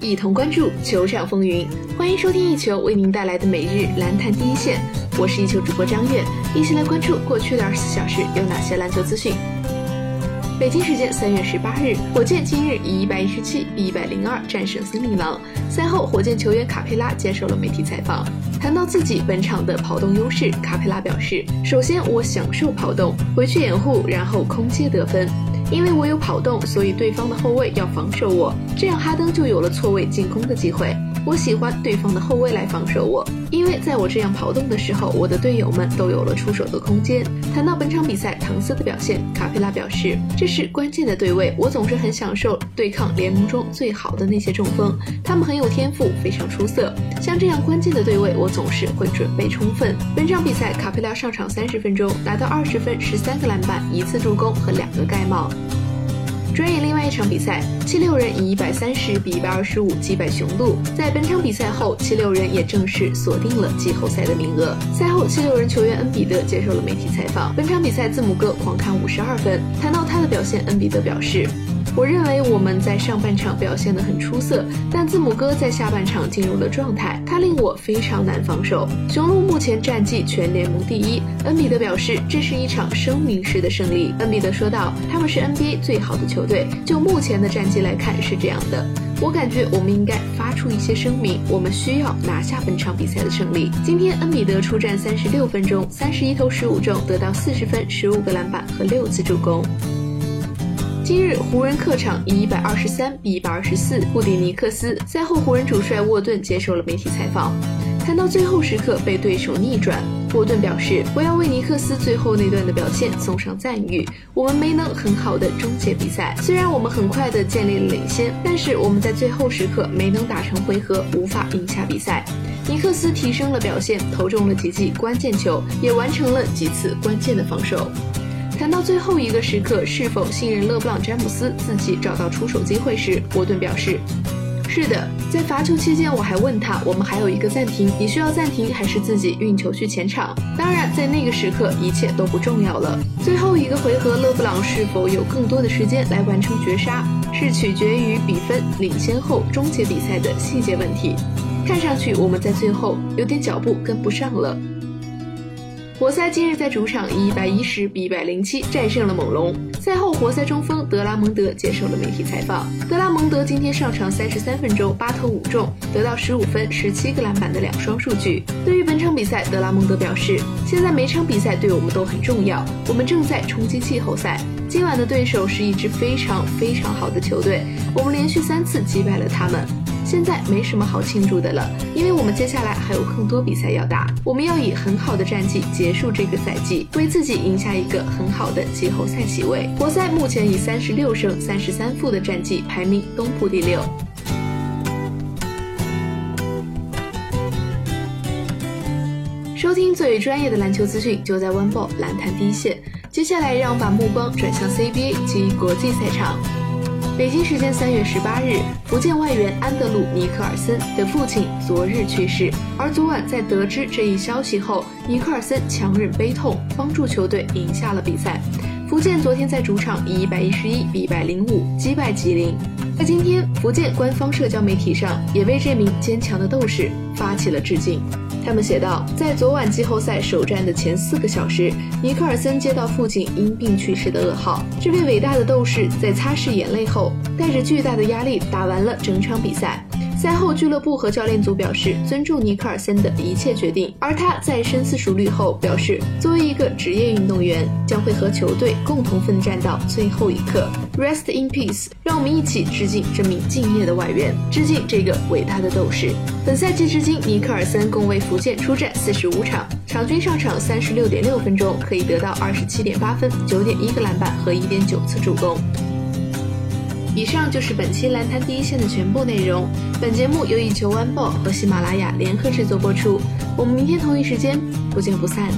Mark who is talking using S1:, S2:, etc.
S1: 一同关注球场风云。欢迎收听一球为您带来的每日篮坛第一线，我是一球主播张悦，一起来关注过去的二十四小时有哪些篮球资讯。北京时间三月十八日，火箭今日以一百一十七比一百零二战胜森林狼。赛后，火箭球员卡佩拉接受了媒体采访，谈到自己本场的跑动优势，卡佩拉表示：“首先，我享受跑动，回去掩护，然后空接得分。”因为我有跑动，所以对方的后卫要防守我，这样哈登就有了错位进攻的机会。我喜欢对方的后卫来防守我，因为在我这样跑动的时候，我的队友们都有了出手的空间。谈到本场比赛唐斯的表现，卡佩拉表示，这是关键的对位，我总是很享受对抗联盟中最好的那些中锋，他们很有天赋，非常出色。像这样关键的对位，我总是会准备充分。本场比赛，卡佩拉上场三十分钟，拿到二十分、十三个篮板、一次助攻和两个盖帽。转眼另外一场比赛，七六人以一百三十比一百二十五击败雄鹿。在本场比赛后，七六人也正式锁定了季后赛的名额。赛后，七六人球员恩比德接受了媒体采访。本场比赛，字母哥狂砍五十二分。谈到他的表现，恩比德表示。我认为我们在上半场表现得很出色，但字母哥在下半场进入了状态，他令我非常难防守。雄鹿目前战绩全联盟第一，恩比德表示这是一场声明式的胜利。恩比德说道：“他们是 NBA 最好的球队，就目前的战绩来看是这样的。我感觉我们应该发出一些声明，我们需要拿下本场比赛的胜利。”今天恩比德出战三十六分钟，三十一投十五中，得到四十分、十五个篮板和六次助攻。今日湖人客场以一百二十三比一百二十四不敌尼克斯。赛后，湖人主帅沃顿接受了媒体采访，谈到最后时刻被对手逆转，沃顿表示：“我要为尼克斯最后那段的表现送上赞誉。我们没能很好的终结比赛，虽然我们很快的建立了领先，但是我们在最后时刻没能打成回合，无法赢下比赛。尼克斯提升了表现，投中了几记关键球，也完成了几次关键的防守。”谈到最后一个时刻是否信任勒布朗·詹姆斯自己找到出手机会时，沃顿表示：“是的，在罚球期间我还问他，我们还有一个暂停，你需要暂停还是自己运球去前场？当然，在那个时刻一切都不重要了。最后一个回合，勒布朗是否有更多的时间来完成绝杀，是取决于比分领先后终结比赛的细节问题。看上去我们在最后有点脚步跟不上了。”活塞今日在主场以一百一十比一百零七战胜了猛龙。赛后，活塞中锋德拉蒙德接受了媒体采访。德拉蒙德今天上场三十三分钟，八投五中，得到十五分、十七个篮板的两双数据。对于本场比赛，德拉蒙德表示：“现在每场比赛对我们都很重要，我们正在冲击季后赛。今晚的对手是一支非常非常好的球队，我们连续三次击败了他们。”现在没什么好庆祝的了，因为我们接下来还有更多比赛要打。我们要以很好的战绩结束这个赛季，为自己赢下一个很好的季后赛席位。活塞目前以三十六胜三十三负的战绩排名东部第六。收听最专业的篮球资讯，就在 One Ball 篮坛第一线。接下来，让我们把目光转向 CBA 及国际赛场。北京时间三月十八日，福建外援安德鲁·尼克尔森的父亲昨日去世。而昨晚在得知这一消息后，尼克尔森强忍悲痛，帮助球队赢下了比赛。福建昨天在主场以一百一十一比一百零五击败吉林。在今天，福建官方社交媒体上也为这名坚强的斗士发起了致敬。他们写道，在昨晚季后赛首战的前四个小时，尼克尔森接到父亲因病去世的噩耗。这位伟大的斗士在擦拭眼泪后，带着巨大的压力打完了整场比赛。赛后，俱乐部和教练组表示尊重尼克尔森的一切决定，而他在深思熟虑后表示，作为一个职业运动员，将会和球队共同奋战到最后一刻。Rest in peace，让我们一起致敬这名敬业的外援，致敬这个伟大的斗士。本赛季至今，尼克尔森共为福建出战四十五场，场均上场三十六点六分钟，可以得到二十七点八分、九点一个篮板和一点九次助攻。以上就是本期篮坛第一线的全部内容。本节目由以球晚报和喜马拉雅联合制作播出。我们明天同一时间不见不散。